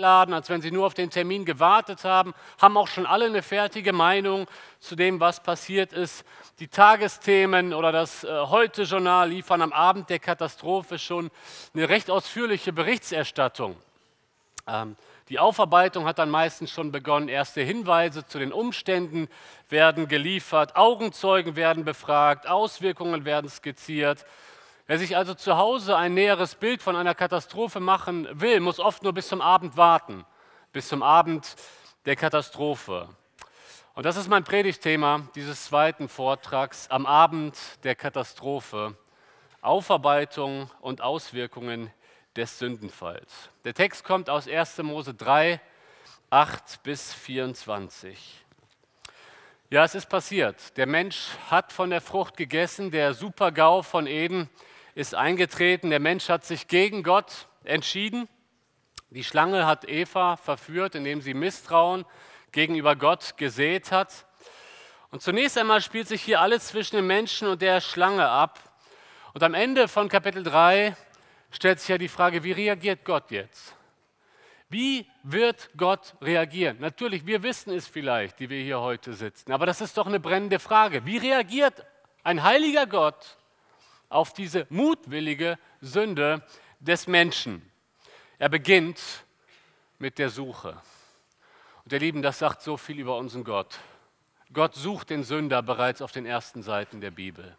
eingeladen, als wenn sie nur auf den Termin gewartet haben, haben auch schon alle eine fertige Meinung zu dem, was passiert ist. Die Tagesthemen oder das äh, Heute-Journal liefern am Abend der Katastrophe schon eine recht ausführliche Berichterstattung. Ähm, die Aufarbeitung hat dann meistens schon begonnen. Erste Hinweise zu den Umständen werden geliefert, Augenzeugen werden befragt, Auswirkungen werden skizziert. Wer sich also zu Hause ein näheres Bild von einer Katastrophe machen will, muss oft nur bis zum Abend warten, bis zum Abend der Katastrophe. Und das ist mein Predigtthema dieses zweiten Vortrags am Abend der Katastrophe. Aufarbeitung und Auswirkungen des Sündenfalls. Der Text kommt aus 1. Mose 3, 8 bis 24. Ja, es ist passiert. Der Mensch hat von der Frucht gegessen, der Super-GAU von Eden ist eingetreten. Der Mensch hat sich gegen Gott entschieden. Die Schlange hat Eva verführt, indem sie Misstrauen gegenüber Gott gesät hat. Und zunächst einmal spielt sich hier alles zwischen dem Menschen und der Schlange ab. Und am Ende von Kapitel 3 stellt sich ja die Frage, wie reagiert Gott jetzt? Wie wird Gott reagieren? Natürlich, wir wissen es vielleicht, die wir hier heute sitzen, aber das ist doch eine brennende Frage. Wie reagiert ein heiliger Gott auf diese mutwillige Sünde des Menschen. Er beginnt mit der Suche. Und ihr Lieben, das sagt so viel über unseren Gott. Gott sucht den Sünder bereits auf den ersten Seiten der Bibel.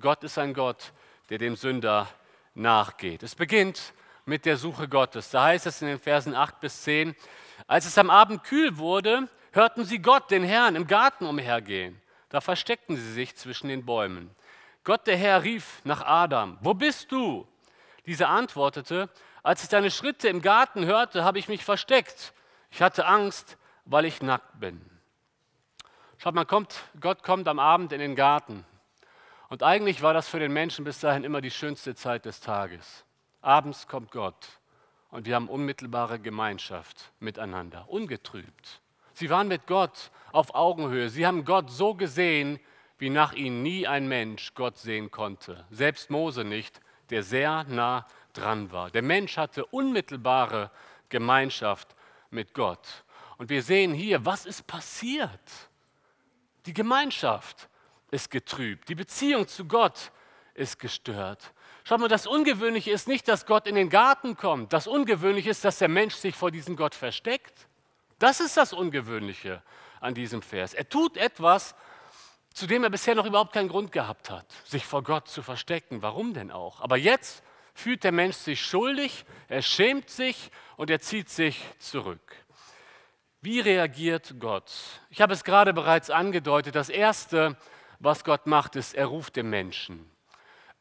Gott ist ein Gott, der dem Sünder nachgeht. Es beginnt mit der Suche Gottes. Da heißt es in den Versen 8 bis 10, als es am Abend kühl wurde, hörten sie Gott, den Herrn, im Garten umhergehen. Da versteckten sie sich zwischen den Bäumen. Gott der Herr rief nach Adam, wo bist du? Dieser antwortete, als ich deine Schritte im Garten hörte, habe ich mich versteckt. Ich hatte Angst, weil ich nackt bin. Schaut mal, kommt, Gott kommt am Abend in den Garten. Und eigentlich war das für den Menschen bis dahin immer die schönste Zeit des Tages. Abends kommt Gott und wir haben unmittelbare Gemeinschaft miteinander, ungetrübt. Sie waren mit Gott auf Augenhöhe. Sie haben Gott so gesehen, wie nach ihnen nie ein Mensch Gott sehen konnte, selbst Mose nicht, der sehr nah dran war. Der Mensch hatte unmittelbare Gemeinschaft mit Gott. Und wir sehen hier, was ist passiert? Die Gemeinschaft ist getrübt, die Beziehung zu Gott ist gestört. Schau mal, das Ungewöhnliche ist nicht, dass Gott in den Garten kommt. Das Ungewöhnliche ist, dass der Mensch sich vor diesem Gott versteckt. Das ist das Ungewöhnliche an diesem Vers. Er tut etwas, zu dem er bisher noch überhaupt keinen Grund gehabt hat, sich vor Gott zu verstecken. Warum denn auch? Aber jetzt fühlt der Mensch sich schuldig, er schämt sich und er zieht sich zurück. Wie reagiert Gott? Ich habe es gerade bereits angedeutet. Das Erste, was Gott macht, ist, er ruft den Menschen.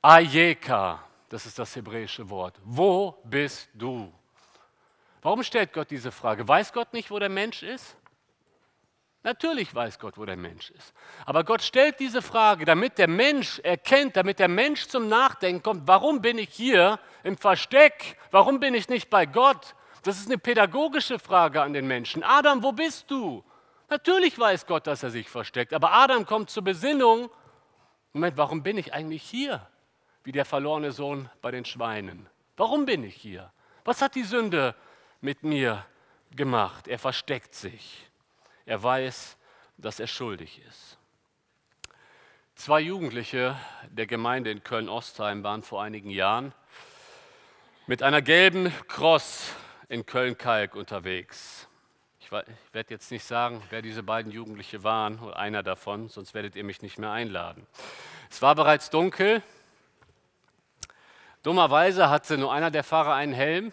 Ayeka, das ist das hebräische Wort. Wo bist du? Warum stellt Gott diese Frage? Weiß Gott nicht, wo der Mensch ist? Natürlich weiß Gott, wo der Mensch ist. Aber Gott stellt diese Frage, damit der Mensch erkennt, damit der Mensch zum Nachdenken kommt, warum bin ich hier im Versteck? Warum bin ich nicht bei Gott? Das ist eine pädagogische Frage an den Menschen. Adam, wo bist du? Natürlich weiß Gott, dass er sich versteckt, aber Adam kommt zur Besinnung. Moment, warum bin ich eigentlich hier? Wie der verlorene Sohn bei den Schweinen. Warum bin ich hier? Was hat die Sünde mit mir gemacht? Er versteckt sich. Er weiß, dass er schuldig ist. Zwei Jugendliche der Gemeinde in Köln-Ostheim waren vor einigen Jahren mit einer gelben Cross in Köln-Kalk unterwegs. Ich, werde jetzt nicht sagen, wer diese beiden Jugendliche waren oder einer davon, sonst werdet ihr mich nicht mehr einladen. Es war bereits dunkel. Dummerweise hatte nur einer der Fahrer einen Helm,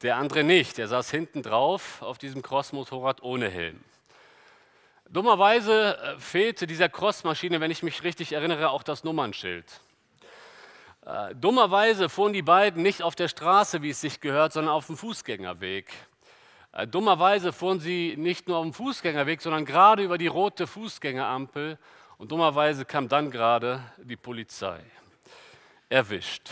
der andere nicht. Er saß hinten drauf auf diesem Crossmotorrad ohne Helm. Dummerweise äh, fehlte dieser Crossmaschine, wenn ich mich richtig erinnere, auch das Nummernschild. Äh, dummerweise fuhren die beiden nicht auf der Straße, wie es sich gehört, sondern auf dem Fußgängerweg. Äh, dummerweise fuhren sie nicht nur auf dem Fußgängerweg, sondern gerade über die rote Fußgängerampel. Und dummerweise kam dann gerade die Polizei. Erwischt.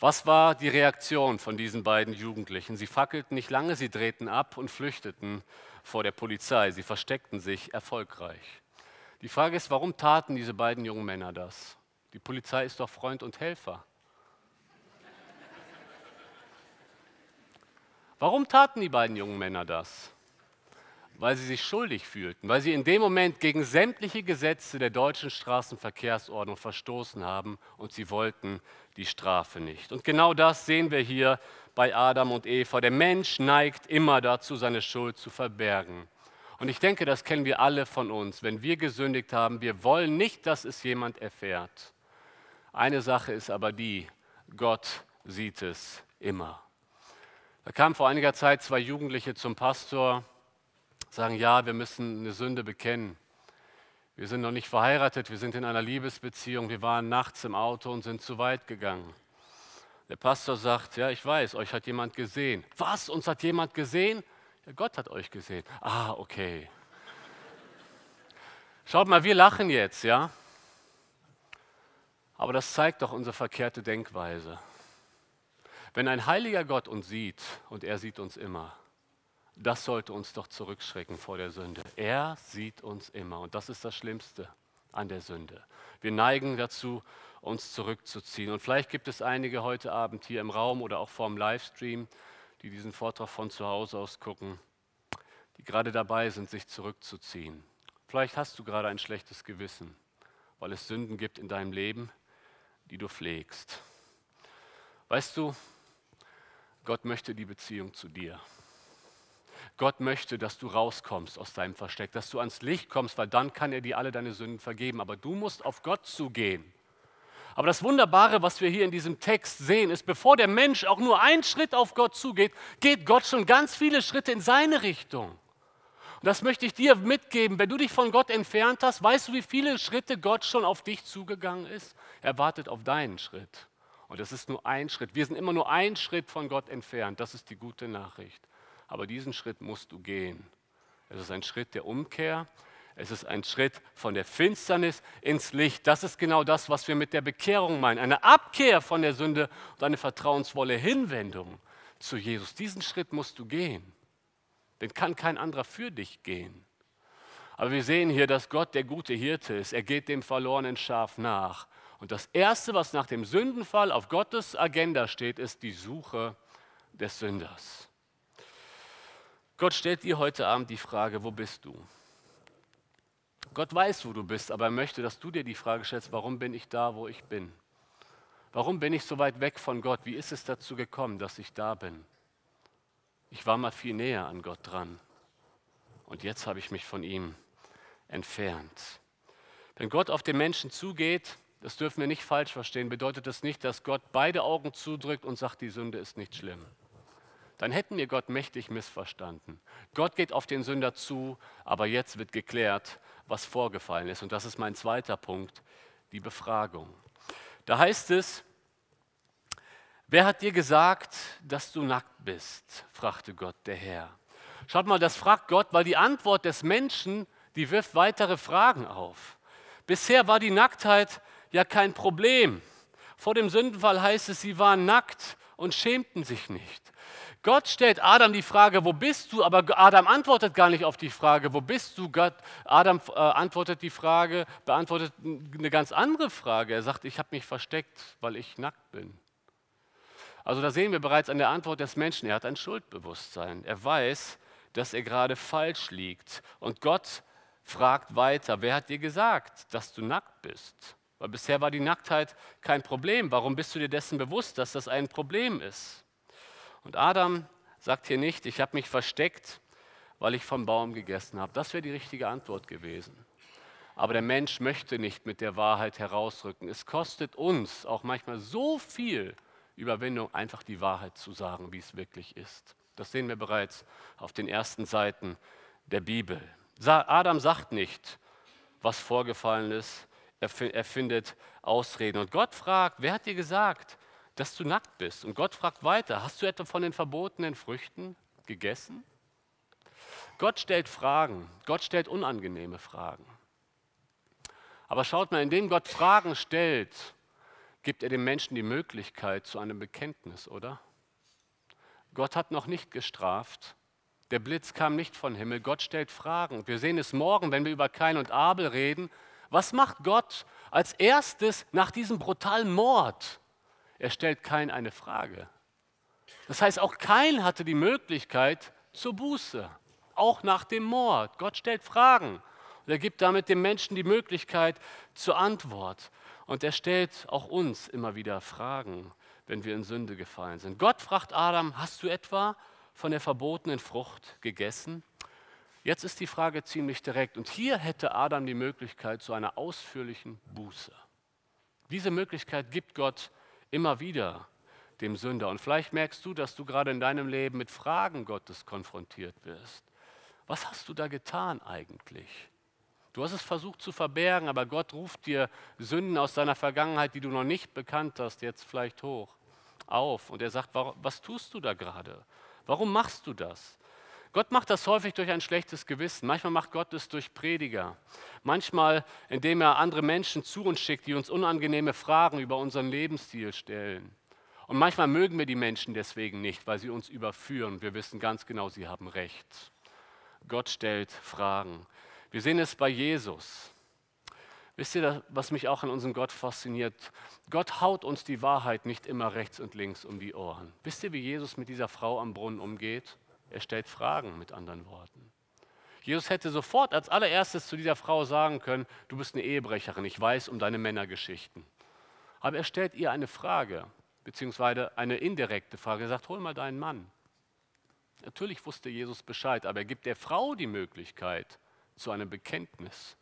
Was war die Reaktion von diesen beiden Jugendlichen? Sie fackelten nicht lange, sie drehten ab und flüchteten vor der Polizei. Sie versteckten sich erfolgreich. Die Frage ist, warum taten diese beiden jungen Männer das? Die Polizei ist doch Freund und Helfer. Warum taten die beiden jungen Männer das? Weil sie sich schuldig fühlten, weil sie in dem Moment gegen sämtliche Gesetze der deutschen Straßenverkehrsordnung verstoßen haben und sie wollten die Strafe nicht. Und genau das sehen wir hier bei Adam und Eva. Der Mensch neigt immer dazu, seine Schuld zu verbergen. Und ich denke, das kennen wir alle von uns. Wenn wir gesündigt haben, wir wollen nicht, dass es jemand erfährt. Eine Sache ist aber die, Gott sieht es immer. Da kamen vor einiger Zeit zwei Jugendliche zum Pastor, sagen, ja, wir müssen eine Sünde bekennen. Wir sind noch nicht verheiratet, wir sind in einer Liebesbeziehung, wir waren nachts im Auto und sind zu weit gegangen. Der Pastor sagt, ja, ich weiß, euch hat jemand gesehen. Was, uns hat jemand gesehen? Ja, Gott hat euch gesehen. Ah, okay. Schaut mal, wir lachen jetzt, ja? Aber das zeigt doch unsere verkehrte Denkweise. Wenn ein heiliger Gott uns sieht, und er sieht uns immer, das sollte uns doch zurückschrecken vor der Sünde. Er sieht uns immer und das ist das Schlimmste an der Sünde. Wir neigen dazu, uns zurückzuziehen. Und vielleicht gibt es einige heute Abend hier im Raum oder auch vorm Livestream, die diesen Vortrag von zu Hause aus gucken, die gerade dabei sind, sich zurückzuziehen. Vielleicht hast du gerade ein schlechtes Gewissen, weil es Sünden gibt in deinem Leben, die du pflegst. Weißt du, Gott möchte die Beziehung zu dir. Gott möchte, dass du rauskommst aus deinem Versteck, dass du ans Licht kommst, weil dann kann er dir alle deine Sünden vergeben. Aber du musst auf Gott zugehen. Aber das Wunderbare, was wir hier in diesem Text sehen, ist, bevor der Mensch auch nur einen Schritt auf Gott zugeht, geht Gott schon ganz viele Schritte in seine Richtung. Und das möchte ich dir mitgeben. Wenn du dich von Gott entfernt hast, weißt du, wie viele Schritte Gott schon auf dich zugegangen ist? Er wartet auf deinen Schritt. Und das ist nur ein Schritt. Wir sind immer nur einen Schritt von Gott entfernt. Das ist die gute Nachricht. Aber diesen Schritt musst du gehen. Es ist ein Schritt der Umkehr. Es ist ein Schritt von der Finsternis ins Licht. Das ist genau das, was wir mit der Bekehrung meinen. Eine Abkehr von der Sünde und eine vertrauensvolle Hinwendung zu Jesus. Diesen Schritt musst du gehen. Den kann kein anderer für dich gehen. Aber wir sehen hier, dass Gott der gute Hirte ist. Er geht dem verlorenen Schaf nach. Und das Erste, was nach dem Sündenfall auf Gottes Agenda steht, ist die Suche des Sünders. Gott stellt dir heute Abend die Frage, wo bist du? Gott weiß, wo du bist, aber er möchte, dass du dir die Frage stellst, warum bin ich da, wo ich bin? Warum bin ich so weit weg von Gott? Wie ist es dazu gekommen, dass ich da bin? Ich war mal viel näher an Gott dran und jetzt habe ich mich von ihm entfernt. Wenn Gott auf den Menschen zugeht, das dürfen wir nicht falsch verstehen, bedeutet das nicht, dass Gott beide Augen zudrückt und sagt, die Sünde ist nicht schlimm dann hätten wir Gott mächtig missverstanden. Gott geht auf den Sünder zu, aber jetzt wird geklärt, was vorgefallen ist. Und das ist mein zweiter Punkt, die Befragung. Da heißt es, wer hat dir gesagt, dass du nackt bist? fragte Gott der Herr. Schaut mal, das fragt Gott, weil die Antwort des Menschen, die wirft weitere Fragen auf. Bisher war die Nacktheit ja kein Problem. Vor dem Sündenfall heißt es, sie waren nackt und schämten sich nicht. Gott stellt Adam die Frage, wo bist du? Aber Adam antwortet gar nicht auf die Frage, wo bist du? Gott, Adam äh, antwortet die Frage, beantwortet eine ganz andere Frage. Er sagt, ich habe mich versteckt, weil ich nackt bin. Also da sehen wir bereits an der Antwort des Menschen, er hat ein Schuldbewusstsein. Er weiß, dass er gerade falsch liegt. Und Gott fragt weiter, wer hat dir gesagt, dass du nackt bist? Weil bisher war die Nacktheit kein Problem. Warum bist du dir dessen bewusst, dass das ein Problem ist? Und Adam sagt hier nicht, ich habe mich versteckt, weil ich vom Baum gegessen habe. Das wäre die richtige Antwort gewesen. Aber der Mensch möchte nicht mit der Wahrheit herausrücken. Es kostet uns auch manchmal so viel Überwindung, einfach die Wahrheit zu sagen, wie es wirklich ist. Das sehen wir bereits auf den ersten Seiten der Bibel. Adam sagt nicht, was vorgefallen ist. Er findet Ausreden. Und Gott fragt, wer hat dir gesagt, dass du nackt bist. Und Gott fragt weiter, hast du etwa von den verbotenen Früchten gegessen? Gott stellt Fragen, Gott stellt unangenehme Fragen. Aber schaut mal, indem Gott Fragen stellt, gibt er dem Menschen die Möglichkeit zu einem Bekenntnis, oder? Gott hat noch nicht gestraft. Der Blitz kam nicht von Himmel. Gott stellt Fragen. Wir sehen es morgen, wenn wir über Kain und Abel reden. Was macht Gott als erstes nach diesem brutalen Mord? Er stellt kein eine Frage. Das heißt, auch kein hatte die Möglichkeit zur Buße, auch nach dem Mord. Gott stellt Fragen und er gibt damit dem Menschen die Möglichkeit zur Antwort. Und er stellt auch uns immer wieder Fragen, wenn wir in Sünde gefallen sind. Gott fragt Adam, hast du etwa von der verbotenen Frucht gegessen? Jetzt ist die Frage ziemlich direkt. Und hier hätte Adam die Möglichkeit zu einer ausführlichen Buße. Diese Möglichkeit gibt Gott immer wieder dem Sünder. Und vielleicht merkst du, dass du gerade in deinem Leben mit Fragen Gottes konfrontiert wirst. Was hast du da getan eigentlich? Du hast es versucht zu verbergen, aber Gott ruft dir Sünden aus deiner Vergangenheit, die du noch nicht bekannt hast, jetzt vielleicht hoch auf. Und er sagt, was tust du da gerade? Warum machst du das? Gott macht das häufig durch ein schlechtes Gewissen. Manchmal macht Gott es durch Prediger. Manchmal, indem er andere Menschen zu uns schickt, die uns unangenehme Fragen über unseren Lebensstil stellen. Und manchmal mögen wir die Menschen deswegen nicht, weil sie uns überführen. Wir wissen ganz genau, sie haben recht. Gott stellt Fragen. Wir sehen es bei Jesus. Wisst ihr, was mich auch an unserem Gott fasziniert? Gott haut uns die Wahrheit nicht immer rechts und links um die Ohren. Wisst ihr, wie Jesus mit dieser Frau am Brunnen umgeht? Er stellt Fragen mit anderen Worten. Jesus hätte sofort als allererstes zu dieser Frau sagen können, du bist eine Ehebrecherin, ich weiß um deine Männergeschichten. Aber er stellt ihr eine Frage, beziehungsweise eine indirekte Frage. Er sagt, hol mal deinen Mann. Natürlich wusste Jesus Bescheid, aber er gibt der Frau die Möglichkeit zu einem Bekenntnis.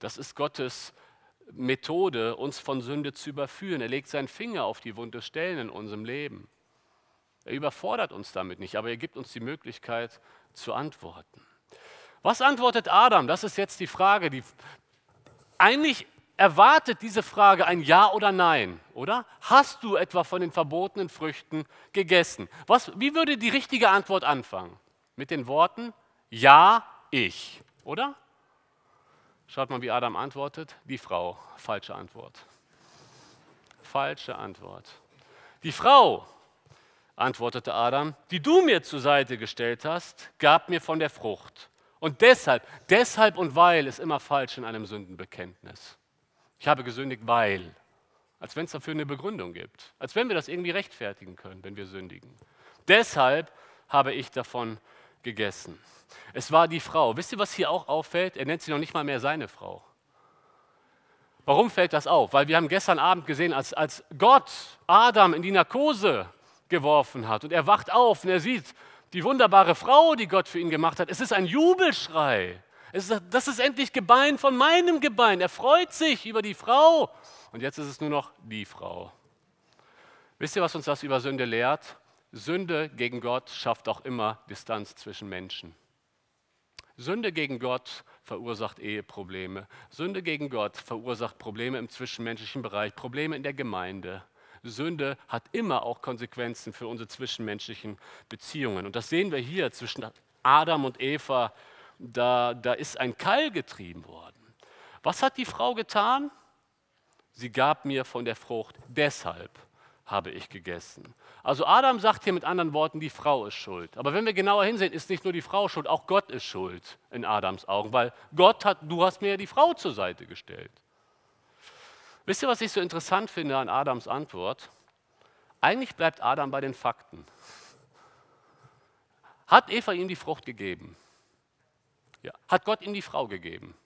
Das ist Gottes Methode, uns von Sünde zu überführen. Er legt seinen Finger auf die wunde Stellen in unserem Leben. Er überfordert uns damit nicht, aber er gibt uns die Möglichkeit zu antworten. Was antwortet Adam? Das ist jetzt die Frage. Die eigentlich erwartet diese Frage ein Ja oder Nein, oder? Hast du etwa von den verbotenen Früchten gegessen? Was, wie würde die richtige Antwort anfangen? Mit den Worten Ja, ich, oder? Schaut mal, wie Adam antwortet. Die Frau, falsche Antwort. Falsche Antwort. Die Frau antwortete Adam, die du mir zur Seite gestellt hast, gab mir von der Frucht. Und deshalb, deshalb und weil ist immer falsch in einem Sündenbekenntnis. Ich habe gesündigt, weil. Als wenn es dafür eine Begründung gibt. Als wenn wir das irgendwie rechtfertigen können, wenn wir sündigen. Deshalb habe ich davon gegessen. Es war die Frau. Wisst ihr, was hier auch auffällt? Er nennt sie noch nicht mal mehr seine Frau. Warum fällt das auf? Weil wir haben gestern Abend gesehen, als, als Gott Adam in die Narkose geworfen hat. Und er wacht auf und er sieht die wunderbare Frau, die Gott für ihn gemacht hat. Es ist ein Jubelschrei. Ist, das ist endlich Gebein von meinem Gebein. Er freut sich über die Frau. Und jetzt ist es nur noch die Frau. Wisst ihr, was uns das über Sünde lehrt? Sünde gegen Gott schafft auch immer Distanz zwischen Menschen. Sünde gegen Gott verursacht Eheprobleme. Sünde gegen Gott verursacht Probleme im zwischenmenschlichen Bereich, Probleme in der Gemeinde. Sünde hat immer auch Konsequenzen für unsere zwischenmenschlichen Beziehungen. Und das sehen wir hier zwischen Adam und Eva. Da, da ist ein Keil getrieben worden. Was hat die Frau getan? Sie gab mir von der Frucht, deshalb habe ich gegessen. Also Adam sagt hier mit anderen Worten, die Frau ist schuld. Aber wenn wir genauer hinsehen, ist nicht nur die Frau schuld, auch Gott ist schuld in Adams Augen, weil Gott hat, du hast mir die Frau zur Seite gestellt. Wisst ihr, was ich so interessant finde an Adams Antwort? Eigentlich bleibt Adam bei den Fakten. Hat Eva ihm die Frucht gegeben? Ja. Hat Gott ihm die Frau gegeben?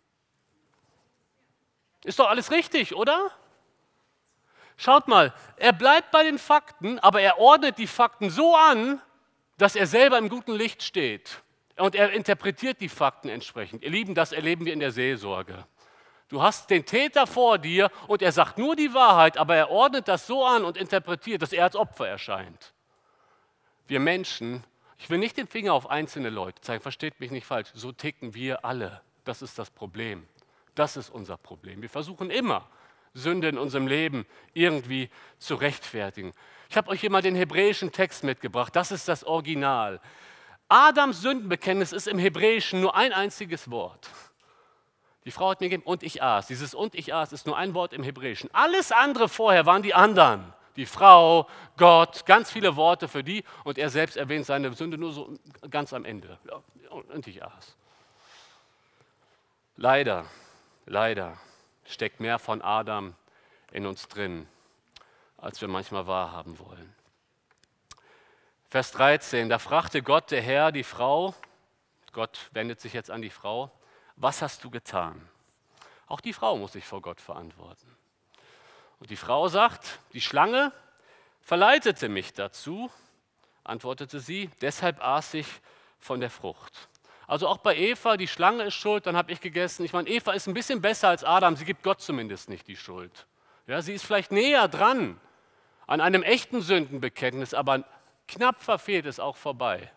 Ist doch alles richtig, oder? Schaut mal, er bleibt bei den Fakten, aber er ordnet die Fakten so an, dass er selber im guten Licht steht. Und er interpretiert die Fakten entsprechend. Ihr Lieben, das erleben wir in der Seelsorge. Du hast den Täter vor dir und er sagt nur die Wahrheit, aber er ordnet das so an und interpretiert, dass er als Opfer erscheint. Wir Menschen, ich will nicht den Finger auf einzelne Leute zeigen, versteht mich nicht falsch, so ticken wir alle. Das ist das Problem. Das ist unser Problem. Wir versuchen immer, Sünde in unserem Leben irgendwie zu rechtfertigen. Ich habe euch hier mal den hebräischen Text mitgebracht. Das ist das Original. Adams Sündenbekenntnis ist im Hebräischen nur ein einziges Wort. Die Frau hat mir gegeben, und ich aß. Dieses und ich aß ist nur ein Wort im Hebräischen. Alles andere vorher waren die anderen. Die Frau, Gott, ganz viele Worte für die. Und er selbst erwähnt seine Sünde nur so ganz am Ende. Und ich aß. Leider, leider steckt mehr von Adam in uns drin, als wir manchmal wahrhaben wollen. Vers 13, da fragte Gott, der Herr, die Frau, Gott wendet sich jetzt an die Frau, was hast du getan? Auch die Frau muss sich vor Gott verantworten. Und die Frau sagt, die Schlange verleitete mich dazu, antwortete sie, deshalb aß ich von der Frucht. Also auch bei Eva, die Schlange ist schuld, dann habe ich gegessen. Ich meine, Eva ist ein bisschen besser als Adam, sie gibt Gott zumindest nicht die Schuld. Ja, sie ist vielleicht näher dran an einem echten Sündenbekenntnis, aber Knapp verfehlt es auch vorbei.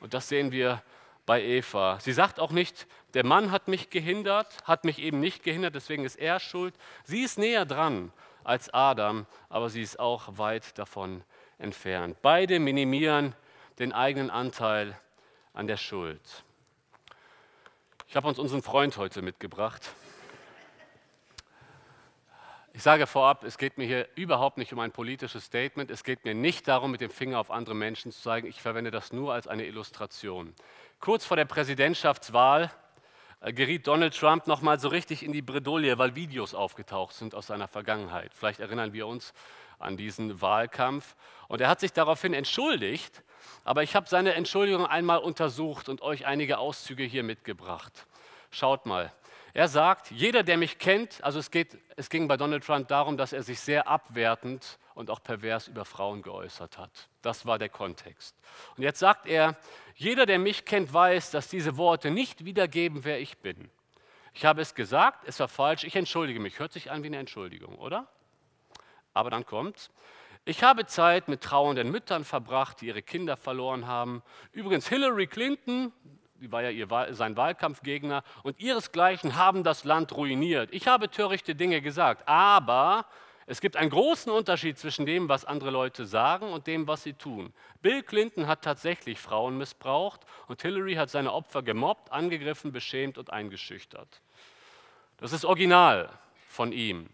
Und das sehen wir bei Eva. Sie sagt auch nicht, der Mann hat mich gehindert, hat mich eben nicht gehindert, deswegen ist er schuld. Sie ist näher dran als Adam, aber sie ist auch weit davon entfernt. Beide minimieren den eigenen Anteil an der Schuld. Ich habe uns unseren Freund heute mitgebracht. Ich sage vorab, es geht mir hier überhaupt nicht um ein politisches Statement. Es geht mir nicht darum, mit dem Finger auf andere Menschen zu zeigen. Ich verwende das nur als eine Illustration. Kurz vor der Präsidentschaftswahl äh, geriet Donald Trump nochmal so richtig in die Bredouille, weil Videos aufgetaucht sind aus seiner Vergangenheit. Vielleicht erinnern wir uns an diesen Wahlkampf. Und er hat sich daraufhin entschuldigt, aber ich habe seine Entschuldigung einmal untersucht und euch einige Auszüge hier mitgebracht. Schaut mal. Er sagt, jeder, der mich kennt, also es, geht, es ging bei Donald Trump darum, dass er sich sehr abwertend und auch pervers über Frauen geäußert hat. Das war der Kontext. Und jetzt sagt er, jeder, der mich kennt, weiß, dass diese Worte nicht wiedergeben, wer ich bin. Ich habe es gesagt, es war falsch, ich entschuldige mich. Hört sich an wie eine Entschuldigung, oder? Aber dann kommt, ich habe Zeit mit trauernden Müttern verbracht, die ihre Kinder verloren haben. Übrigens, Hillary Clinton, die war ja ihr, sein Wahlkampfgegner, und ihresgleichen haben das Land ruiniert. Ich habe törichte Dinge gesagt, aber es gibt einen großen Unterschied zwischen dem, was andere Leute sagen und dem, was sie tun. Bill Clinton hat tatsächlich Frauen missbraucht und Hillary hat seine Opfer gemobbt, angegriffen, beschämt und eingeschüchtert. Das ist original von ihm.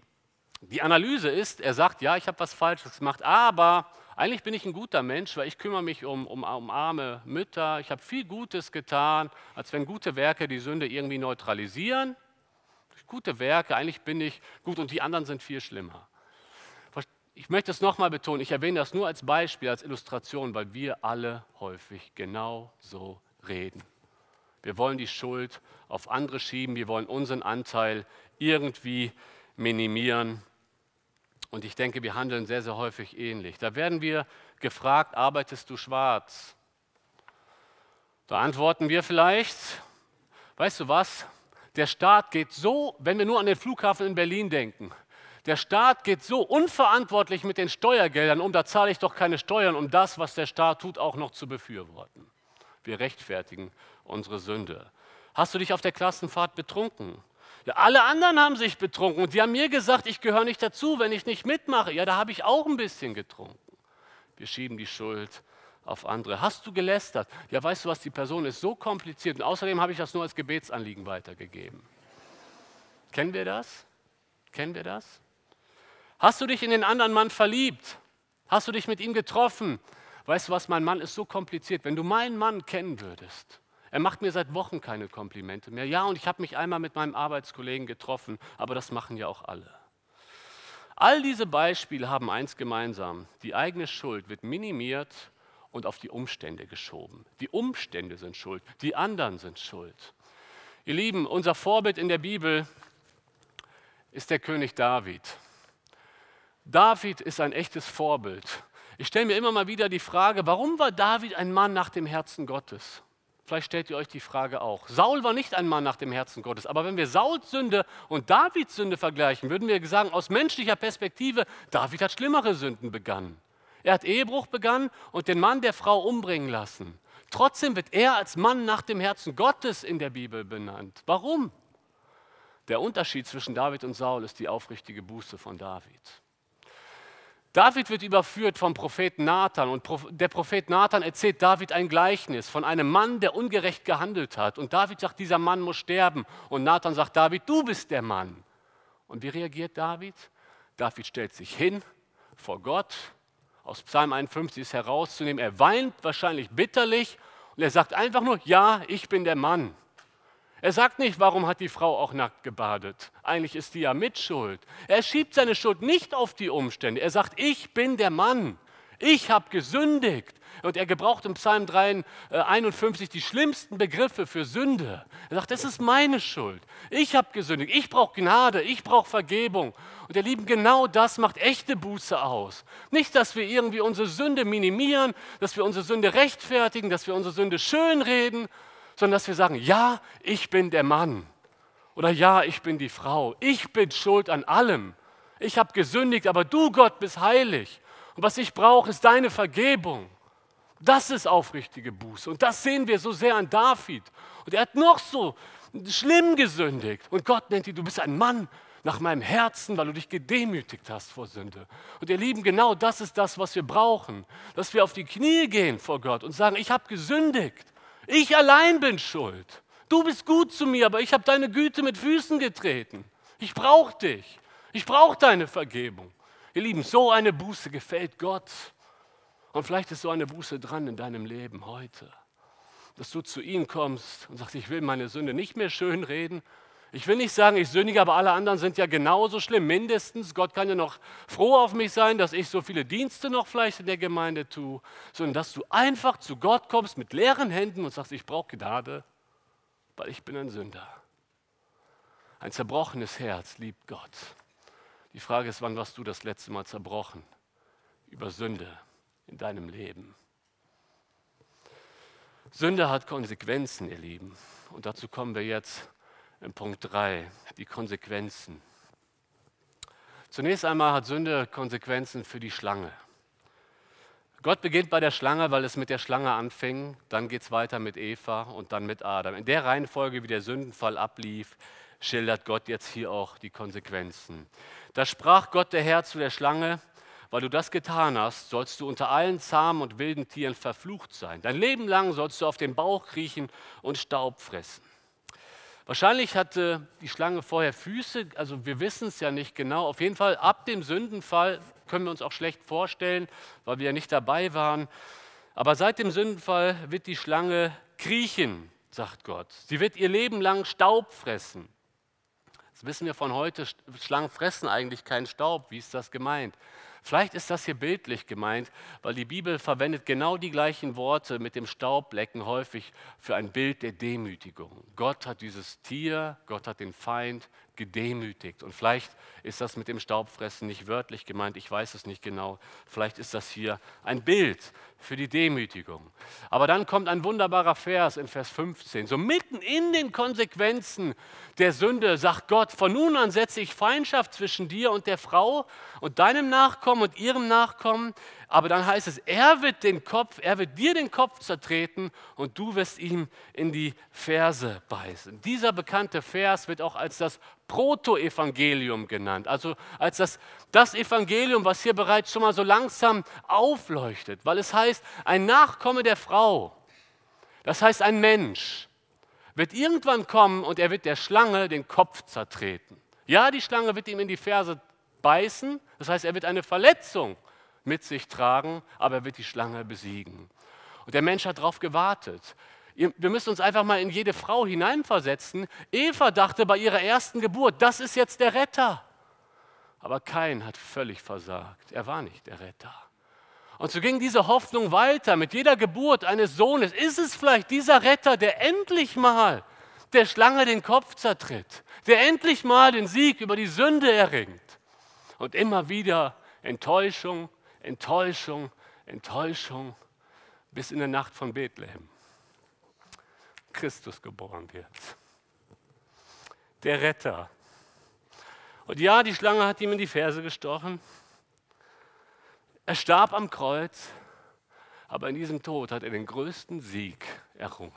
Die Analyse ist, er sagt, ja, ich habe was Falsches gemacht, aber eigentlich bin ich ein guter Mensch, weil ich kümmere mich um, um, um arme Mütter. Ich habe viel Gutes getan, als wenn gute Werke die Sünde irgendwie neutralisieren. Gute Werke, eigentlich bin ich gut und die anderen sind viel schlimmer. Ich möchte es nochmal betonen, ich erwähne das nur als Beispiel, als Illustration, weil wir alle häufig genau so reden. Wir wollen die Schuld auf andere schieben, wir wollen unseren Anteil irgendwie minimieren. Und ich denke, wir handeln sehr, sehr häufig ähnlich. Da werden wir gefragt, arbeitest du schwarz? Da antworten wir vielleicht, weißt du was, der Staat geht so, wenn wir nur an den Flughafen in Berlin denken, der Staat geht so unverantwortlich mit den Steuergeldern um, da zahle ich doch keine Steuern, um das, was der Staat tut, auch noch zu befürworten. Wir rechtfertigen unsere Sünde. Hast du dich auf der Klassenfahrt betrunken? Ja, alle anderen haben sich betrunken und die haben mir gesagt, ich gehöre nicht dazu, wenn ich nicht mitmache. Ja, da habe ich auch ein bisschen getrunken. Wir schieben die Schuld auf andere. Hast du gelästert? Ja, weißt du was, die Person ist so kompliziert und außerdem habe ich das nur als Gebetsanliegen weitergegeben. Kennen wir das? Kennen wir das? Hast du dich in den anderen Mann verliebt? Hast du dich mit ihm getroffen? Weißt du was, mein Mann ist so kompliziert. Wenn du meinen Mann kennen würdest, er macht mir seit Wochen keine Komplimente mehr. Ja, und ich habe mich einmal mit meinem Arbeitskollegen getroffen, aber das machen ja auch alle. All diese Beispiele haben eins gemeinsam. Die eigene Schuld wird minimiert und auf die Umstände geschoben. Die Umstände sind schuld, die anderen sind schuld. Ihr Lieben, unser Vorbild in der Bibel ist der König David. David ist ein echtes Vorbild. Ich stelle mir immer mal wieder die Frage, warum war David ein Mann nach dem Herzen Gottes? Vielleicht stellt ihr euch die Frage auch. Saul war nicht ein Mann nach dem Herzen Gottes, aber wenn wir Sauls Sünde und Davids Sünde vergleichen, würden wir sagen, aus menschlicher Perspektive, David hat schlimmere Sünden begangen. Er hat Ehebruch begangen und den Mann der Frau umbringen lassen. Trotzdem wird er als Mann nach dem Herzen Gottes in der Bibel benannt. Warum? Der Unterschied zwischen David und Saul ist die aufrichtige Buße von David. David wird überführt vom Propheten Nathan und der Prophet Nathan erzählt David ein Gleichnis von einem Mann, der ungerecht gehandelt hat. Und David sagt, dieser Mann muss sterben. Und Nathan sagt, David, du bist der Mann. Und wie reagiert David? David stellt sich hin vor Gott. Aus Psalm 51 ist herauszunehmen, er weint wahrscheinlich bitterlich und er sagt einfach nur, ja, ich bin der Mann. Er sagt nicht, warum hat die Frau auch nackt gebadet. Eigentlich ist die ja mitschuld. Er schiebt seine Schuld nicht auf die Umstände. Er sagt, ich bin der Mann. Ich habe gesündigt. Und er gebraucht im Psalm 51 die schlimmsten Begriffe für Sünde. Er sagt, das ist meine Schuld. Ich habe gesündigt. Ich brauche Gnade. Ich brauche Vergebung. Und ihr Lieben, genau das macht echte Buße aus. Nicht, dass wir irgendwie unsere Sünde minimieren, dass wir unsere Sünde rechtfertigen, dass wir unsere Sünde schönreden, sondern dass wir sagen, ja, ich bin der Mann. Oder ja, ich bin die Frau. Ich bin schuld an allem. Ich habe gesündigt, aber du, Gott, bist heilig. Und was ich brauche, ist deine Vergebung. Das ist aufrichtige Buße. Und das sehen wir so sehr an David. Und er hat noch so schlimm gesündigt. Und Gott nennt ihn, du bist ein Mann nach meinem Herzen, weil du dich gedemütigt hast vor Sünde. Und ihr Lieben, genau das ist das, was wir brauchen. Dass wir auf die Knie gehen vor Gott und sagen, ich habe gesündigt. Ich allein bin schuld. Du bist gut zu mir, aber ich habe deine Güte mit Füßen getreten. Ich brauche dich. Ich brauche deine Vergebung. Ihr Lieben, so eine Buße gefällt Gott. Und vielleicht ist so eine Buße dran in deinem Leben heute, dass du zu ihm kommst und sagst, ich will meine Sünde nicht mehr schön reden. Ich will nicht sagen, ich sündige, aber alle anderen sind ja genauso schlimm, mindestens. Gott kann ja noch froh auf mich sein, dass ich so viele Dienste noch vielleicht in der Gemeinde tue, sondern dass du einfach zu Gott kommst mit leeren Händen und sagst, ich brauche Gnade, weil ich bin ein Sünder. Ein zerbrochenes Herz liebt Gott. Die Frage ist, wann warst du das letzte Mal zerbrochen über Sünde? in deinem Leben. Sünde hat Konsequenzen, ihr Lieben. Und dazu kommen wir jetzt in Punkt 3, die Konsequenzen. Zunächst einmal hat Sünde Konsequenzen für die Schlange. Gott beginnt bei der Schlange, weil es mit der Schlange anfing, dann geht es weiter mit Eva und dann mit Adam. In der Reihenfolge, wie der Sündenfall ablief, schildert Gott jetzt hier auch die Konsequenzen. Da sprach Gott der Herr zu der Schlange, weil du das getan hast, sollst du unter allen zahmen und wilden Tieren verflucht sein. Dein Leben lang sollst du auf den Bauch kriechen und Staub fressen. Wahrscheinlich hatte die Schlange vorher Füße, also wir wissen es ja nicht genau. Auf jeden Fall ab dem Sündenfall können wir uns auch schlecht vorstellen, weil wir ja nicht dabei waren. Aber seit dem Sündenfall wird die Schlange kriechen, sagt Gott. Sie wird ihr Leben lang Staub fressen. Das wissen wir von heute, Schlangen fressen eigentlich keinen Staub. Wie ist das gemeint? Vielleicht ist das hier bildlich gemeint, weil die Bibel verwendet genau die gleichen Worte mit dem Staublecken häufig für ein Bild der Demütigung. Gott hat dieses Tier, Gott hat den Feind gedemütigt. Und vielleicht ist das mit dem Staubfressen nicht wörtlich gemeint, ich weiß es nicht genau. Vielleicht ist das hier ein Bild für die Demütigung. Aber dann kommt ein wunderbarer Vers in Vers 15. So mitten in den Konsequenzen der Sünde sagt Gott, von nun an setze ich Feindschaft zwischen dir und der Frau und deinem Nachkommen und ihrem Nachkommen. Aber dann heißt es, er wird den Kopf, er wird dir den Kopf zertreten und du wirst ihm in die Ferse beißen. Dieser bekannte Vers wird auch als das Protoevangelium genannt, also als das, das Evangelium, was hier bereits schon mal so langsam aufleuchtet, weil es heißt, ein Nachkomme der Frau, das heißt ein Mensch, wird irgendwann kommen und er wird der Schlange den Kopf zertreten. Ja, die Schlange wird ihm in die Ferse beißen, das heißt, er wird eine Verletzung mit sich tragen, aber er wird die Schlange besiegen. Und der Mensch hat darauf gewartet. Wir müssen uns einfach mal in jede Frau hineinversetzen. Eva dachte bei ihrer ersten Geburt, das ist jetzt der Retter. Aber Kain hat völlig versagt. Er war nicht der Retter. Und so ging diese Hoffnung weiter. Mit jeder Geburt eines Sohnes ist es vielleicht dieser Retter, der endlich mal der Schlange den Kopf zertritt, der endlich mal den Sieg über die Sünde erringt. Und immer wieder Enttäuschung, Enttäuschung, Enttäuschung, bis in der Nacht von Bethlehem Christus geboren wird. Der Retter. Und ja, die Schlange hat ihm in die Ferse gestochen. Er starb am Kreuz, aber in diesem Tod hat er den größten Sieg errungen.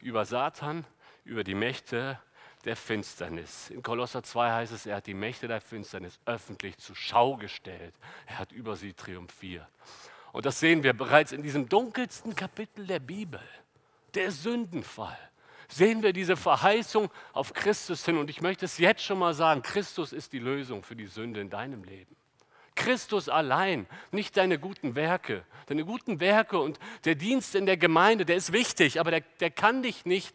Über Satan, über die Mächte der Finsternis. In Kolosser 2 heißt es, er hat die Mächte der Finsternis öffentlich zur Schau gestellt. Er hat über sie triumphiert. Und das sehen wir bereits in diesem dunkelsten Kapitel der Bibel, der Sündenfall. Sehen wir diese Verheißung auf Christus hin. Und ich möchte es jetzt schon mal sagen, Christus ist die Lösung für die Sünde in deinem Leben. Christus allein, nicht deine guten Werke. Deine guten Werke und der Dienst in der Gemeinde, der ist wichtig, aber der, der kann dich nicht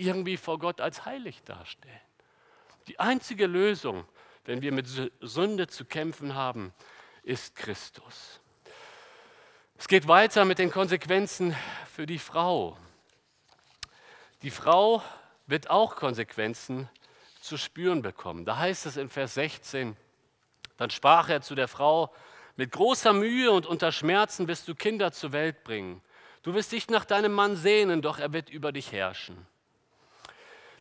irgendwie vor Gott als heilig darstellen. Die einzige Lösung, wenn wir mit Sünde zu kämpfen haben, ist Christus. Es geht weiter mit den Konsequenzen für die Frau. Die Frau wird auch Konsequenzen zu spüren bekommen. Da heißt es in Vers 16, dann sprach er zu der Frau, mit großer Mühe und unter Schmerzen wirst du Kinder zur Welt bringen. Du wirst dich nach deinem Mann sehnen, doch er wird über dich herrschen.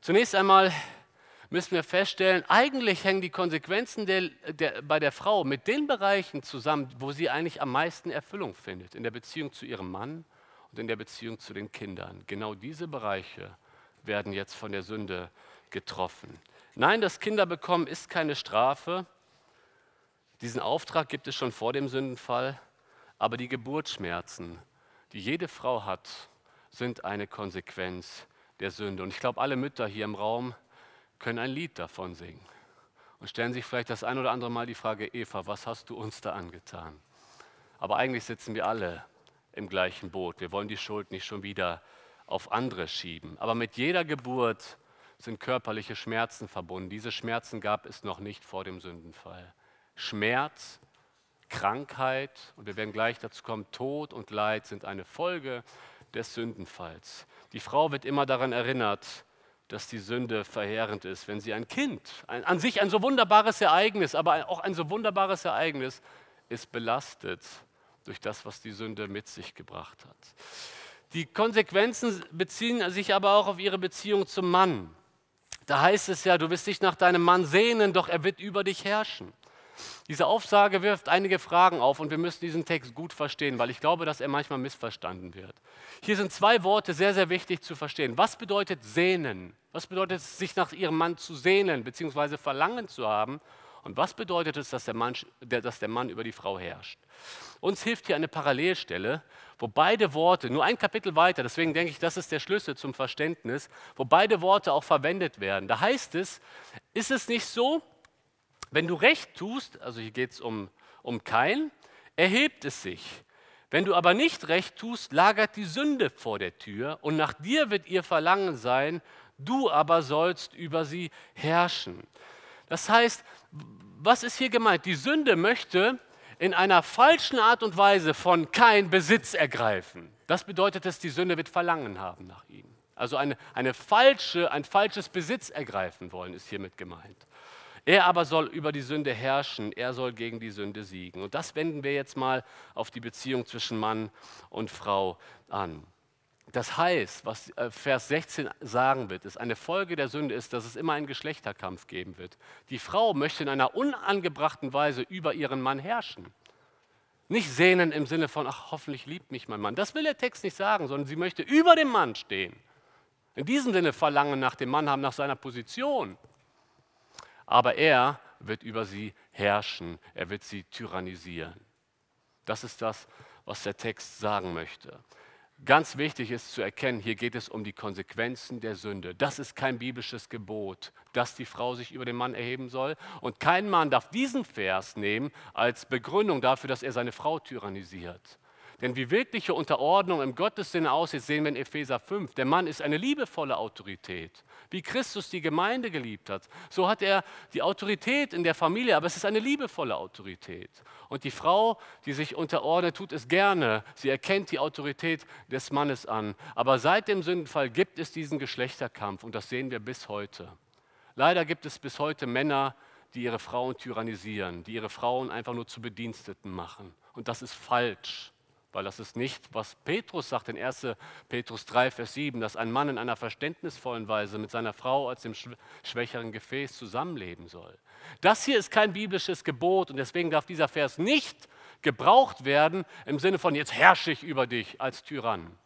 Zunächst einmal müssen wir feststellen, eigentlich hängen die Konsequenzen der, der, bei der Frau mit den Bereichen zusammen, wo sie eigentlich am meisten Erfüllung findet, in der Beziehung zu ihrem Mann und in der Beziehung zu den Kindern. Genau diese Bereiche werden jetzt von der Sünde getroffen. Nein, das Kinderbekommen ist keine Strafe. Diesen Auftrag gibt es schon vor dem Sündenfall, aber die Geburtsschmerzen, die jede Frau hat, sind eine Konsequenz der Sünde. Und ich glaube, alle Mütter hier im Raum können ein Lied davon singen und stellen sich vielleicht das ein oder andere Mal die Frage, Eva, was hast du uns da angetan? Aber eigentlich sitzen wir alle im gleichen Boot. Wir wollen die Schuld nicht schon wieder auf andere schieben. Aber mit jeder Geburt sind körperliche Schmerzen verbunden. Diese Schmerzen gab es noch nicht vor dem Sündenfall. Schmerz, Krankheit und wir werden gleich dazu kommen, Tod und Leid sind eine Folge des Sündenfalls. Die Frau wird immer daran erinnert, dass die Sünde verheerend ist, wenn sie ein Kind, ein, an sich ein so wunderbares Ereignis, aber auch ein so wunderbares Ereignis, ist belastet durch das, was die Sünde mit sich gebracht hat. Die Konsequenzen beziehen sich aber auch auf ihre Beziehung zum Mann. Da heißt es ja, du wirst dich nach deinem Mann sehnen, doch er wird über dich herrschen. Diese Aufsage wirft einige Fragen auf und wir müssen diesen Text gut verstehen, weil ich glaube, dass er manchmal missverstanden wird. Hier sind zwei Worte sehr, sehr wichtig zu verstehen. Was bedeutet sehnen? Was bedeutet es, sich nach ihrem Mann zu sehnen bzw. Verlangen zu haben? Und was bedeutet es, dass der, Mann, dass der Mann über die Frau herrscht? Uns hilft hier eine Parallelstelle, wo beide Worte, nur ein Kapitel weiter, deswegen denke ich, das ist der Schlüssel zum Verständnis, wo beide Worte auch verwendet werden. Da heißt es, ist es nicht so, wenn du Recht tust, also hier geht es um, um Kein, erhebt es sich. Wenn du aber nicht Recht tust, lagert die Sünde vor der Tür und nach dir wird ihr Verlangen sein, du aber sollst über sie herrschen. Das heißt, was ist hier gemeint? Die Sünde möchte in einer falschen Art und Weise von kein Besitz ergreifen. Das bedeutet, dass die Sünde wird Verlangen haben nach ihm. Also eine, eine falsche, ein falsches Besitz ergreifen wollen, ist hiermit gemeint. Er aber soll über die Sünde herrschen, er soll gegen die Sünde siegen. Und das wenden wir jetzt mal auf die Beziehung zwischen Mann und Frau an. Das heißt, was äh, Vers 16 sagen wird, ist, eine Folge der Sünde ist, dass es immer einen Geschlechterkampf geben wird. Die Frau möchte in einer unangebrachten Weise über ihren Mann herrschen. Nicht sehnen im Sinne von, ach, hoffentlich liebt mich mein Mann. Das will der Text nicht sagen, sondern sie möchte über dem Mann stehen. In diesem Sinne verlangen nach dem Mann haben, nach seiner Position aber er wird über sie herrschen, er wird sie tyrannisieren. Das ist das, was der Text sagen möchte. Ganz wichtig ist zu erkennen, hier geht es um die Konsequenzen der Sünde. Das ist kein biblisches Gebot, dass die Frau sich über den Mann erheben soll. Und kein Mann darf diesen Vers nehmen als Begründung dafür, dass er seine Frau tyrannisiert. Denn wie wirkliche Unterordnung im Gottessinne aussieht, sehen wir in Epheser 5. Der Mann ist eine liebevolle Autorität. Wie Christus die Gemeinde geliebt hat, so hat er die Autorität in der Familie, aber es ist eine liebevolle Autorität. Und die Frau, die sich unterordnet, tut es gerne. Sie erkennt die Autorität des Mannes an. Aber seit dem Sündenfall gibt es diesen Geschlechterkampf und das sehen wir bis heute. Leider gibt es bis heute Männer, die ihre Frauen tyrannisieren, die ihre Frauen einfach nur zu Bediensteten machen. Und das ist falsch weil das ist nicht, was Petrus sagt in 1. Petrus 3, Vers 7, dass ein Mann in einer verständnisvollen Weise mit seiner Frau als dem schwächeren Gefäß zusammenleben soll. Das hier ist kein biblisches Gebot und deswegen darf dieser Vers nicht gebraucht werden im Sinne von, jetzt herrsche ich über dich als Tyrann.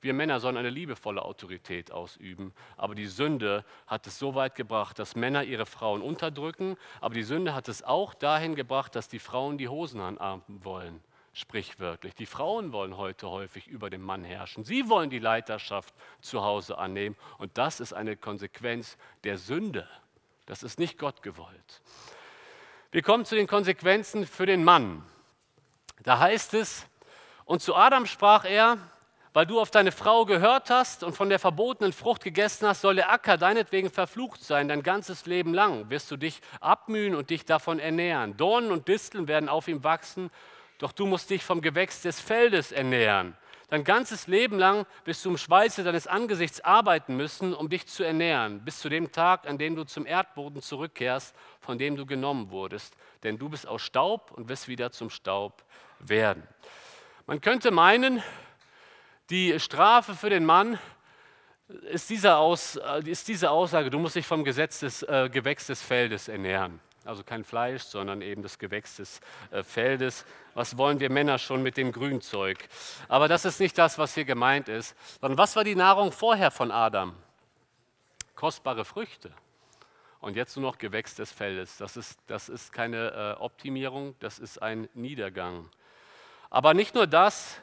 Wir Männer sollen eine liebevolle Autorität ausüben, aber die Sünde hat es so weit gebracht, dass Männer ihre Frauen unterdrücken, aber die Sünde hat es auch dahin gebracht, dass die Frauen die Hosen anarmen wollen sprichwörtlich. Die Frauen wollen heute häufig über den Mann herrschen. Sie wollen die Leiterschaft zu Hause annehmen. Und das ist eine Konsequenz der Sünde. Das ist nicht Gott gewollt. Wir kommen zu den Konsequenzen für den Mann. Da heißt es, und zu Adam sprach er, weil du auf deine Frau gehört hast und von der verbotenen Frucht gegessen hast, soll der Acker deinetwegen verflucht sein. Dein ganzes Leben lang wirst du dich abmühen und dich davon ernähren. Dornen und Disteln werden auf ihm wachsen doch du musst dich vom Gewächs des Feldes ernähren. Dein ganzes Leben lang wirst du im Schweiße deines Angesichts arbeiten müssen, um dich zu ernähren, bis zu dem Tag, an dem du zum Erdboden zurückkehrst, von dem du genommen wurdest. Denn du bist aus Staub und wirst wieder zum Staub werden. Man könnte meinen, die Strafe für den Mann ist diese, Aus, ist diese Aussage, du musst dich vom Gesetz des äh, Gewächs des Feldes ernähren also kein Fleisch, sondern eben das Gewächs des äh, Feldes. Was wollen wir Männer schon mit dem Grünzeug? Aber das ist nicht das, was hier gemeint ist, sondern was war die Nahrung vorher von Adam? Kostbare Früchte. Und jetzt nur noch Gewächs des Feldes. Das ist, das ist keine äh, Optimierung, das ist ein Niedergang. Aber nicht nur das,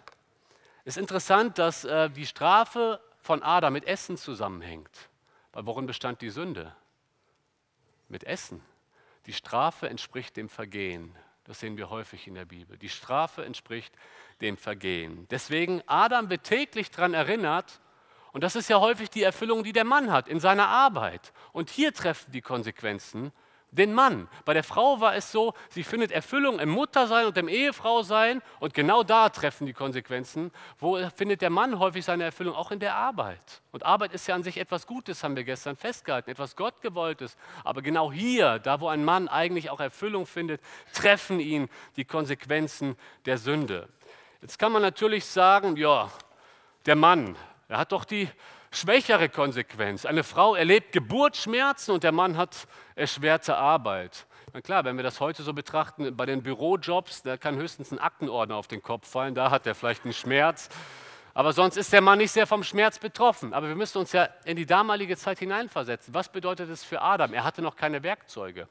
es ist interessant, dass äh, die Strafe von Adam mit Essen zusammenhängt. Weil worin bestand die Sünde? Mit Essen. Die Strafe entspricht dem Vergehen. Das sehen wir häufig in der Bibel. Die Strafe entspricht dem Vergehen. Deswegen, Adam wird täglich daran erinnert, und das ist ja häufig die Erfüllung, die der Mann hat in seiner Arbeit. Und hier treffen die Konsequenzen den Mann. Bei der Frau war es so, sie findet Erfüllung im Muttersein und im Ehefrausein und genau da treffen die Konsequenzen. Wo findet der Mann häufig seine Erfüllung? Auch in der Arbeit. Und Arbeit ist ja an sich etwas Gutes, haben wir gestern festgehalten, etwas Gottgewolltes. Aber genau hier, da wo ein Mann eigentlich auch Erfüllung findet, treffen ihn die Konsequenzen der Sünde. Jetzt kann man natürlich sagen, ja, der Mann, er hat doch die schwächere Konsequenz. Eine Frau erlebt Geburtsschmerzen und der Mann hat erschwerte Arbeit. Na klar, wenn wir das heute so betrachten, bei den Bürojobs, da kann höchstens ein Aktenordner auf den Kopf fallen, da hat er vielleicht einen Schmerz. Aber sonst ist der Mann nicht sehr vom Schmerz betroffen. Aber wir müssen uns ja in die damalige Zeit hineinversetzen. Was bedeutet es für Adam? Er hatte noch keine Werkzeuge.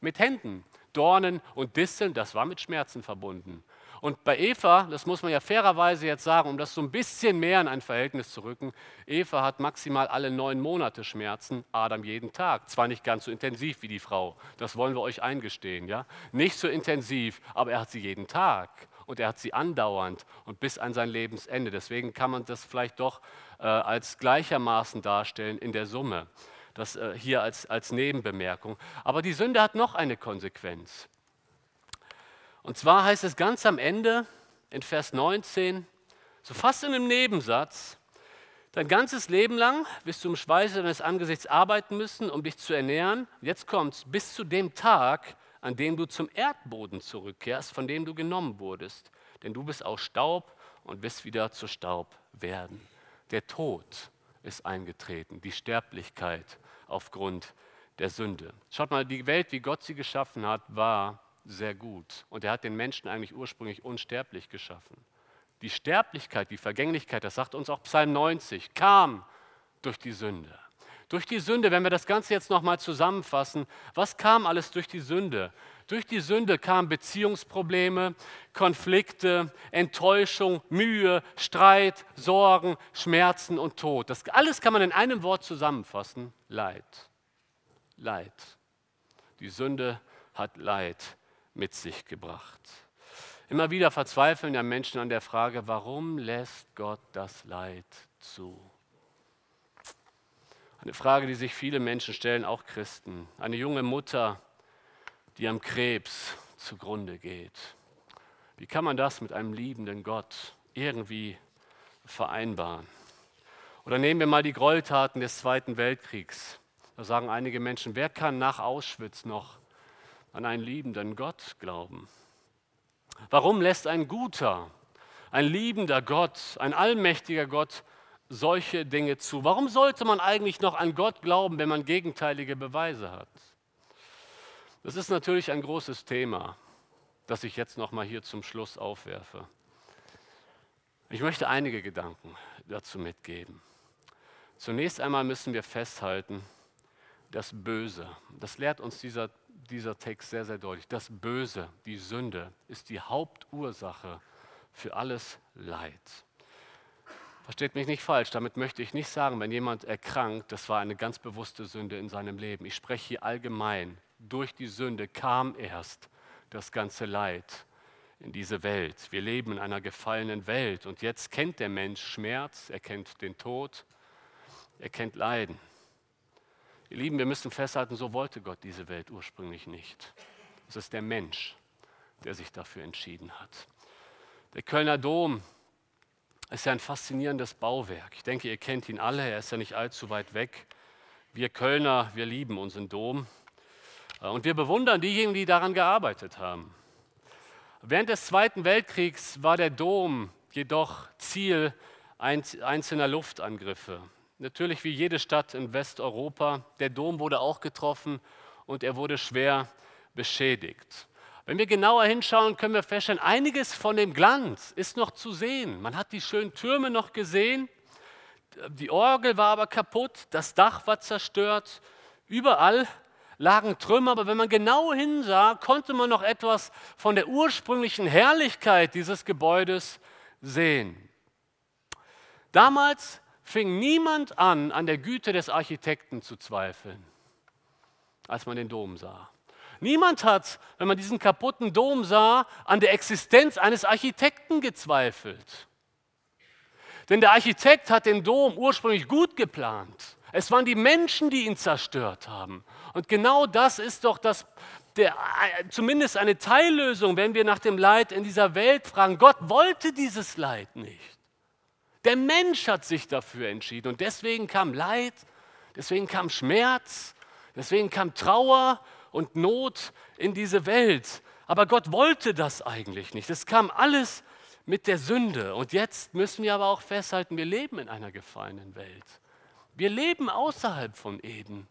Mit Händen, Dornen und Disteln, das war mit Schmerzen verbunden. Und bei Eva, das muss man ja fairerweise jetzt sagen, um das so ein bisschen mehr in ein Verhältnis zu rücken, Eva hat maximal alle neun Monate Schmerzen, Adam jeden Tag. Zwar nicht ganz so intensiv wie die Frau, das wollen wir euch eingestehen, ja? Nicht so intensiv, aber er hat sie jeden Tag und er hat sie andauernd und bis an sein Lebensende. Deswegen kann man das vielleicht doch äh, als gleichermaßen darstellen in der Summe. Das äh, hier als, als Nebenbemerkung. Aber die Sünde hat noch eine Konsequenz. Und zwar heißt es ganz am Ende in Vers 19, so fast in einem Nebensatz, dein ganzes Leben lang wirst du im Schweiße deines Angesichts arbeiten müssen, um dich zu ernähren. Jetzt kommt's bis zu dem Tag, an dem du zum Erdboden zurückkehrst, von dem du genommen wurdest. Denn du bist aus Staub und wirst wieder zu Staub werden. Der Tod ist eingetreten, die Sterblichkeit aufgrund der Sünde. Schaut mal, die Welt, wie Gott sie geschaffen hat, war sehr gut. Und er hat den Menschen eigentlich ursprünglich unsterblich geschaffen. Die Sterblichkeit, die Vergänglichkeit, das sagt uns auch Psalm 90, kam durch die Sünde. Durch die Sünde, wenn wir das Ganze jetzt nochmal zusammenfassen, was kam alles durch die Sünde? Durch die Sünde kamen Beziehungsprobleme, Konflikte, Enttäuschung, Mühe, Streit, Sorgen, Schmerzen und Tod. Das alles kann man in einem Wort zusammenfassen. Leid. Leid. Die Sünde hat Leid mit sich gebracht. Immer wieder verzweifeln ja Menschen an der Frage, warum lässt Gott das Leid zu? Eine Frage, die sich viele Menschen stellen, auch Christen. Eine junge Mutter, die am Krebs zugrunde geht. Wie kann man das mit einem liebenden Gott irgendwie vereinbaren? Oder nehmen wir mal die Gräueltaten des Zweiten Weltkriegs. Da sagen einige Menschen, wer kann nach Auschwitz noch an einen liebenden Gott glauben? Warum lässt ein guter, ein liebender Gott, ein allmächtiger Gott solche Dinge zu? Warum sollte man eigentlich noch an Gott glauben, wenn man gegenteilige Beweise hat? Das ist natürlich ein großes Thema, das ich jetzt noch mal hier zum Schluss aufwerfe. Ich möchte einige Gedanken dazu mitgeben. Zunächst einmal müssen wir festhalten, das Böse, das lehrt uns dieser dieser Text sehr, sehr deutlich. Das Böse, die Sünde, ist die Hauptursache für alles Leid. Versteht mich nicht falsch, damit möchte ich nicht sagen, wenn jemand erkrankt, das war eine ganz bewusste Sünde in seinem Leben. Ich spreche hier allgemein. Durch die Sünde kam erst das ganze Leid in diese Welt. Wir leben in einer gefallenen Welt und jetzt kennt der Mensch Schmerz, er kennt den Tod, er kennt Leiden. Ihr Lieben, wir müssen festhalten, so wollte Gott diese Welt ursprünglich nicht. Es ist der Mensch, der sich dafür entschieden hat. Der Kölner Dom ist ja ein faszinierendes Bauwerk. Ich denke, ihr kennt ihn alle, er ist ja nicht allzu weit weg. Wir Kölner, wir lieben unseren Dom und wir bewundern diejenigen, die daran gearbeitet haben. Während des Zweiten Weltkriegs war der Dom jedoch Ziel einzelner Luftangriffe. Natürlich wie jede Stadt in Westeuropa. Der Dom wurde auch getroffen und er wurde schwer beschädigt. Wenn wir genauer hinschauen, können wir feststellen, einiges von dem Glanz ist noch zu sehen. Man hat die schönen Türme noch gesehen, die Orgel war aber kaputt, das Dach war zerstört, überall lagen Trümmer, aber wenn man genau hinsah, konnte man noch etwas von der ursprünglichen Herrlichkeit dieses Gebäudes sehen. Damals fing niemand an, an der Güte des Architekten zu zweifeln, als man den Dom sah. Niemand hat, wenn man diesen kaputten Dom sah, an der Existenz eines Architekten gezweifelt. Denn der Architekt hat den Dom ursprünglich gut geplant. Es waren die Menschen, die ihn zerstört haben. Und genau das ist doch das, der, zumindest eine Teillösung, wenn wir nach dem Leid in dieser Welt fragen. Gott wollte dieses Leid nicht. Der Mensch hat sich dafür entschieden. Und deswegen kam Leid, deswegen kam Schmerz, deswegen kam Trauer und Not in diese Welt. Aber Gott wollte das eigentlich nicht. Es kam alles mit der Sünde. Und jetzt müssen wir aber auch festhalten, wir leben in einer gefallenen Welt. Wir leben außerhalb von Eden.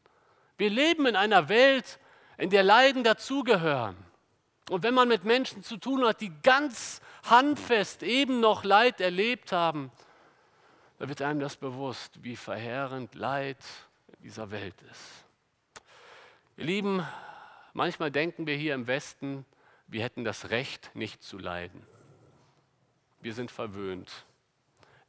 Wir leben in einer Welt, in der Leiden dazugehören. Und wenn man mit Menschen zu tun hat, die ganz handfest eben noch Leid erlebt haben, da wird einem das bewusst, wie verheerend Leid in dieser Welt ist. Ihr Lieben, Manchmal denken wir hier im Westen, wir hätten das Recht, nicht zu leiden. Wir sind verwöhnt,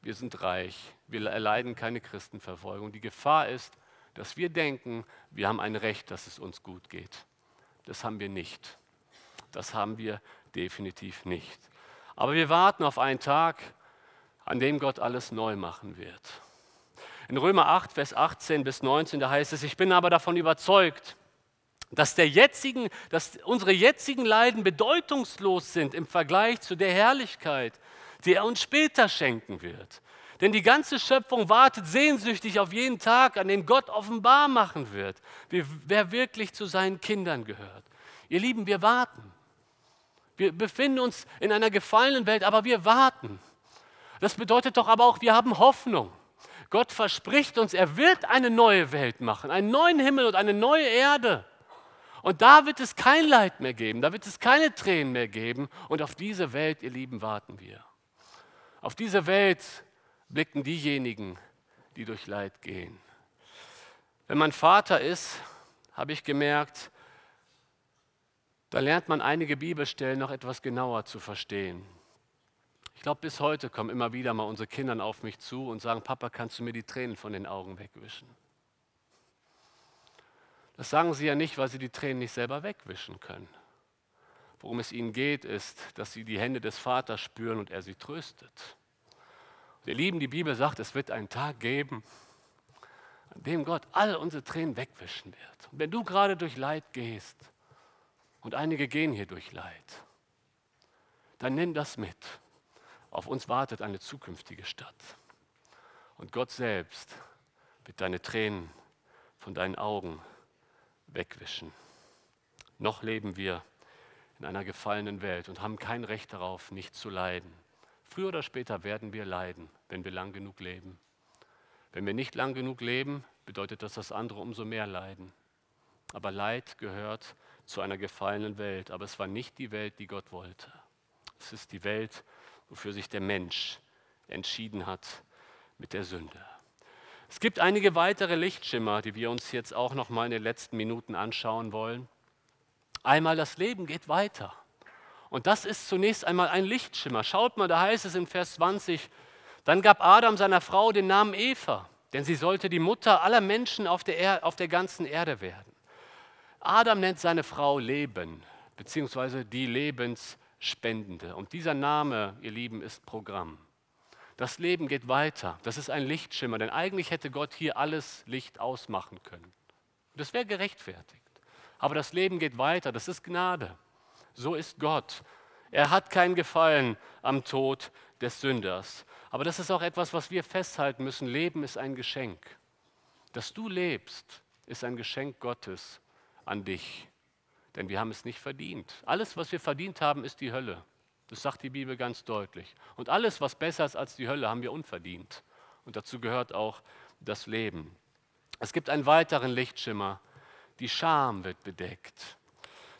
wir sind reich, wir erleiden keine Christenverfolgung. Die Gefahr ist, dass wir denken, wir haben ein Recht, dass es uns gut geht. Das haben wir nicht. Das haben wir definitiv nicht. Aber wir warten auf einen Tag, an dem Gott alles neu machen wird. In Römer 8, Vers 18 bis 19, da heißt es, ich bin aber davon überzeugt, dass, der jetzigen, dass unsere jetzigen Leiden bedeutungslos sind im Vergleich zu der Herrlichkeit, die er uns später schenken wird. Denn die ganze Schöpfung wartet sehnsüchtig auf jeden Tag, an dem Gott offenbar machen wird, wer wirklich zu seinen Kindern gehört. Ihr Lieben, wir warten. Wir befinden uns in einer gefallenen Welt, aber wir warten. Das bedeutet doch aber auch, wir haben Hoffnung. Gott verspricht uns, er wird eine neue Welt machen, einen neuen Himmel und eine neue Erde. Und da wird es kein Leid mehr geben, da wird es keine Tränen mehr geben. Und auf diese Welt, ihr Lieben, warten wir. Auf diese Welt blicken diejenigen, die durch Leid gehen. Wenn man Vater ist, habe ich gemerkt, da lernt man einige Bibelstellen noch etwas genauer zu verstehen. Ich glaube, bis heute kommen immer wieder mal unsere Kinder auf mich zu und sagen, Papa, kannst du mir die Tränen von den Augen wegwischen? Das sagen sie ja nicht, weil sie die Tränen nicht selber wegwischen können. Worum es ihnen geht, ist, dass sie die Hände des Vaters spüren und er sie tröstet. Wir lieben, die Bibel sagt, es wird einen Tag geben, an dem Gott all unsere Tränen wegwischen wird. Und wenn du gerade durch Leid gehst, und einige gehen hier durch Leid, dann nimm das mit. Auf uns wartet eine zukünftige Stadt. Und Gott selbst wird deine Tränen von deinen Augen wegwischen. Noch leben wir in einer gefallenen Welt und haben kein Recht darauf, nicht zu leiden. Früher oder später werden wir leiden, wenn wir lang genug leben. Wenn wir nicht lang genug leben, bedeutet das, dass andere umso mehr leiden. Aber Leid gehört zu einer gefallenen Welt. Aber es war nicht die Welt, die Gott wollte. Es ist die Welt, wofür sich der Mensch entschieden hat mit der Sünde. Es gibt einige weitere Lichtschimmer, die wir uns jetzt auch noch mal in den letzten Minuten anschauen wollen. Einmal das Leben geht weiter. Und das ist zunächst einmal ein Lichtschimmer. Schaut mal, da heißt es in Vers 20, dann gab Adam seiner Frau den Namen Eva, denn sie sollte die Mutter aller Menschen auf der, er auf der ganzen Erde werden. Adam nennt seine Frau Leben, beziehungsweise die Lebensspendende. Und dieser Name, ihr Lieben, ist Programm. Das Leben geht weiter. Das ist ein Lichtschimmer, denn eigentlich hätte Gott hier alles Licht ausmachen können. Das wäre gerechtfertigt. Aber das Leben geht weiter. Das ist Gnade. So ist Gott. Er hat keinen Gefallen am Tod des Sünders. Aber das ist auch etwas, was wir festhalten müssen. Leben ist ein Geschenk. Dass du lebst, ist ein Geschenk Gottes an dich. Denn wir haben es nicht verdient. Alles, was wir verdient haben, ist die Hölle. Das sagt die Bibel ganz deutlich. Und alles, was besser ist als die Hölle, haben wir unverdient. Und dazu gehört auch das Leben. Es gibt einen weiteren Lichtschimmer. Die Scham wird bedeckt.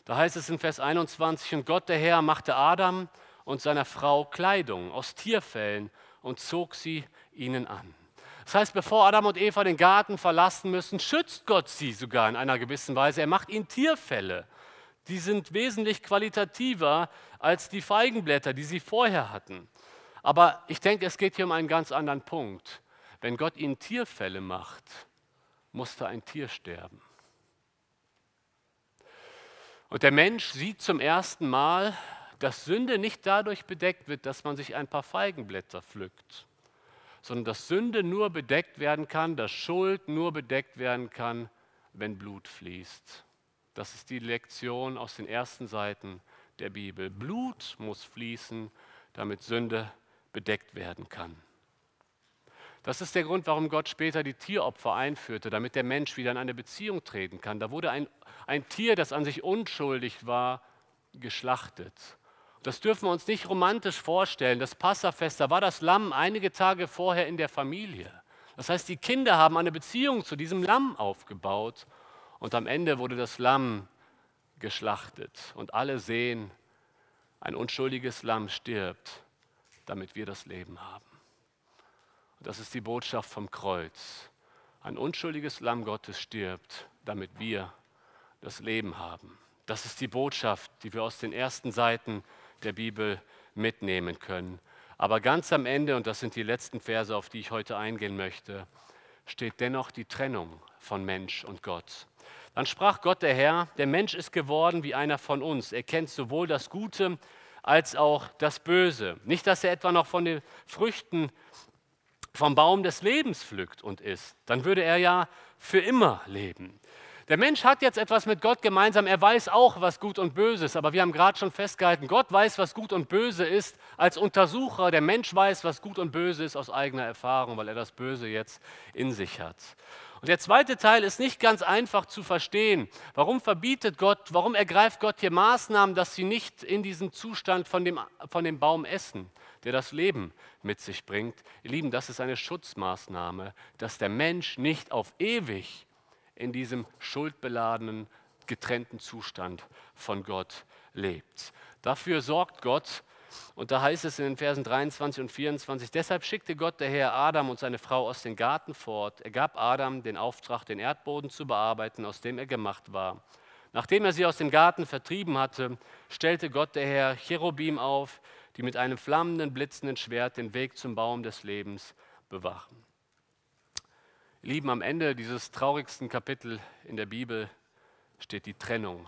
Da heißt es in Vers 21, und Gott der Herr machte Adam und seiner Frau Kleidung aus Tierfällen und zog sie ihnen an. Das heißt, bevor Adam und Eva den Garten verlassen müssen, schützt Gott sie sogar in einer gewissen Weise. Er macht ihnen Tierfälle. Die sind wesentlich qualitativer als die Feigenblätter, die sie vorher hatten. Aber ich denke, es geht hier um einen ganz anderen Punkt. Wenn Gott ihnen Tierfälle macht, musste ein Tier sterben. Und der Mensch sieht zum ersten Mal, dass Sünde nicht dadurch bedeckt wird, dass man sich ein paar Feigenblätter pflückt, sondern dass Sünde nur bedeckt werden kann, dass Schuld nur bedeckt werden kann, wenn Blut fließt. Das ist die Lektion aus den ersten Seiten der Bibel. Blut muss fließen, damit Sünde bedeckt werden kann. Das ist der Grund, warum Gott später die Tieropfer einführte, damit der Mensch wieder in eine Beziehung treten kann. Da wurde ein, ein Tier, das an sich unschuldig war, geschlachtet. Das dürfen wir uns nicht romantisch vorstellen. Das Passafest, da war das Lamm einige Tage vorher in der Familie. Das heißt, die Kinder haben eine Beziehung zu diesem Lamm aufgebaut und am Ende wurde das Lamm geschlachtet und alle sehen, ein unschuldiges Lamm stirbt, damit wir das Leben haben. Und das ist die Botschaft vom Kreuz. Ein unschuldiges Lamm Gottes stirbt, damit wir das Leben haben. Das ist die Botschaft, die wir aus den ersten Seiten der Bibel mitnehmen können. Aber ganz am Ende, und das sind die letzten Verse, auf die ich heute eingehen möchte, steht dennoch die Trennung von Mensch und Gott. Dann sprach Gott der Herr, der Mensch ist geworden wie einer von uns. Er kennt sowohl das Gute als auch das Böse. Nicht, dass er etwa noch von den Früchten vom Baum des Lebens pflückt und isst. Dann würde er ja für immer leben. Der Mensch hat jetzt etwas mit Gott gemeinsam. Er weiß auch, was gut und böse ist. Aber wir haben gerade schon festgehalten, Gott weiß, was gut und böse ist als Untersucher. Der Mensch weiß, was gut und böse ist aus eigener Erfahrung, weil er das Böse jetzt in sich hat. Und der zweite Teil ist nicht ganz einfach zu verstehen. Warum verbietet Gott, warum ergreift Gott hier Maßnahmen, dass sie nicht in diesen Zustand von dem, von dem Baum essen, der das Leben mit sich bringt? Ihr Lieben, das ist eine Schutzmaßnahme, dass der Mensch nicht auf ewig in diesem schuldbeladenen, getrennten Zustand von Gott lebt. Dafür sorgt Gott, und da heißt es in den Versen 23 und 24, deshalb schickte Gott der Herr Adam und seine Frau aus dem Garten fort. Er gab Adam den Auftrag, den Erdboden zu bearbeiten, aus dem er gemacht war. Nachdem er sie aus dem Garten vertrieben hatte, stellte Gott der Herr Cherubim auf, die mit einem flammenden, blitzenden Schwert den Weg zum Baum des Lebens bewachen. Lieben, am Ende dieses traurigsten Kapitel in der Bibel steht die Trennung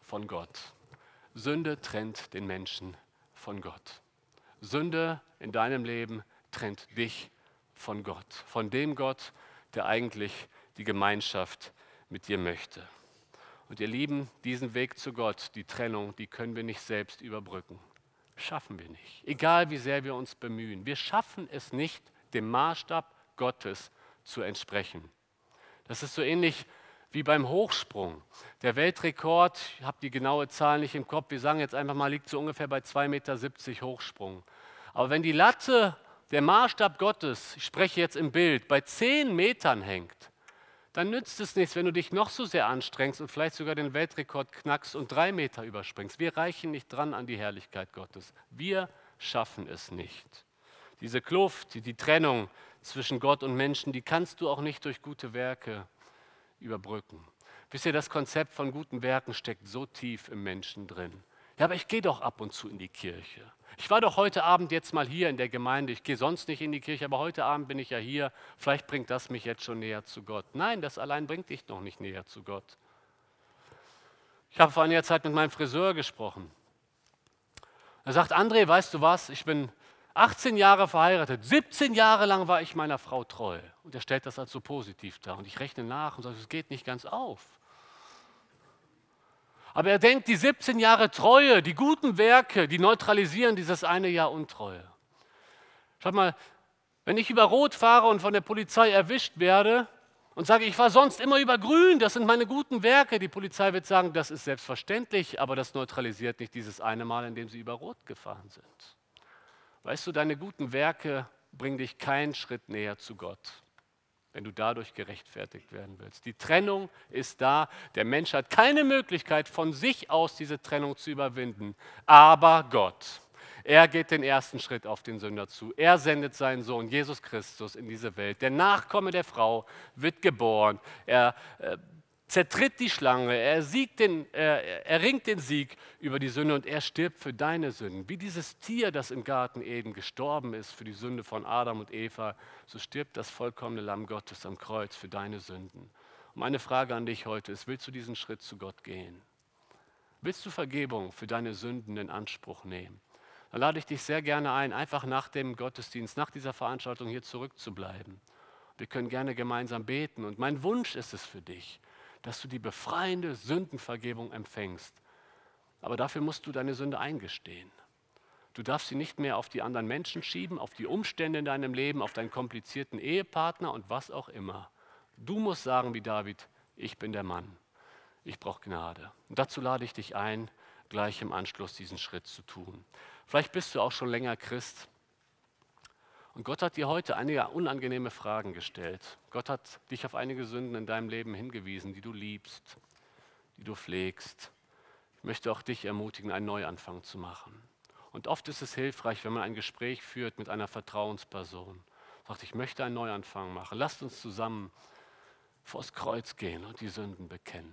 von Gott. Sünde trennt den Menschen von Gott. Sünde in deinem Leben trennt dich von Gott, von dem Gott, der eigentlich die Gemeinschaft mit dir möchte. Und ihr Lieben, diesen Weg zu Gott, die Trennung, die können wir nicht selbst überbrücken. Schaffen wir nicht. Egal wie sehr wir uns bemühen. Wir schaffen es nicht, dem Maßstab Gottes zu entsprechen. Das ist so ähnlich wie beim Hochsprung. Der Weltrekord, ich habe die genaue Zahl nicht im Kopf, wir sagen jetzt einfach mal, liegt so ungefähr bei 2,70 Meter Hochsprung. Aber wenn die Latte, der Maßstab Gottes, ich spreche jetzt im Bild, bei 10 Metern hängt, dann nützt es nichts, wenn du dich noch so sehr anstrengst und vielleicht sogar den Weltrekord knackst und drei Meter überspringst. Wir reichen nicht dran an die Herrlichkeit Gottes. Wir schaffen es nicht. Diese Kluft, die Trennung zwischen Gott und Menschen, die kannst du auch nicht durch gute Werke überbrücken. Wisst ihr, das Konzept von guten Werken steckt so tief im Menschen drin. Ja, aber ich gehe doch ab und zu in die Kirche. Ich war doch heute Abend jetzt mal hier in der Gemeinde. Ich gehe sonst nicht in die Kirche, aber heute Abend bin ich ja hier. Vielleicht bringt das mich jetzt schon näher zu Gott. Nein, das allein bringt dich noch nicht näher zu Gott. Ich habe vor einiger Zeit mit meinem Friseur gesprochen. Er sagt, André, weißt du was, ich bin 18 Jahre verheiratet, 17 Jahre lang war ich meiner Frau treu. Und er stellt das als so positiv dar. Und ich rechne nach und sage, es geht nicht ganz auf. Aber er denkt, die 17 Jahre Treue, die guten Werke, die neutralisieren dieses eine Jahr Untreue. Schaut mal, wenn ich über Rot fahre und von der Polizei erwischt werde und sage, ich war sonst immer über Grün, das sind meine guten Werke, die Polizei wird sagen, das ist selbstverständlich, aber das neutralisiert nicht dieses eine Mal, in dem sie über Rot gefahren sind. Weißt du, deine guten Werke bringen dich keinen Schritt näher zu Gott wenn du dadurch gerechtfertigt werden willst. Die Trennung ist da. Der Mensch hat keine Möglichkeit, von sich aus diese Trennung zu überwinden. Aber Gott, er geht den ersten Schritt auf den Sünder zu. Er sendet seinen Sohn Jesus Christus in diese Welt. Der Nachkomme der Frau wird geboren. Er äh, zertritt die Schlange, er, siegt den, er, er ringt den Sieg über die Sünde und er stirbt für deine Sünden. Wie dieses Tier, das im Garten Eden gestorben ist für die Sünde von Adam und Eva, so stirbt das vollkommene Lamm Gottes am Kreuz für deine Sünden. Und meine Frage an dich heute ist, willst du diesen Schritt zu Gott gehen? Willst du Vergebung für deine Sünden in Anspruch nehmen? Dann lade ich dich sehr gerne ein, einfach nach dem Gottesdienst, nach dieser Veranstaltung hier zurückzubleiben. Wir können gerne gemeinsam beten und mein Wunsch ist es für dich, dass du die befreiende Sündenvergebung empfängst. Aber dafür musst du deine Sünde eingestehen. Du darfst sie nicht mehr auf die anderen Menschen schieben, auf die Umstände in deinem Leben, auf deinen komplizierten Ehepartner und was auch immer. Du musst sagen wie David, ich bin der Mann, ich brauche Gnade. Und dazu lade ich dich ein, gleich im Anschluss diesen Schritt zu tun. Vielleicht bist du auch schon länger Christ und Gott hat dir heute einige unangenehme Fragen gestellt. Gott hat dich auf einige Sünden in deinem Leben hingewiesen, die du liebst, die du pflegst. Ich möchte auch dich ermutigen, einen Neuanfang zu machen. Und oft ist es hilfreich, wenn man ein Gespräch führt mit einer Vertrauensperson. Sagt, ich möchte einen Neuanfang machen. Lasst uns zusammen vors Kreuz gehen und die Sünden bekennen.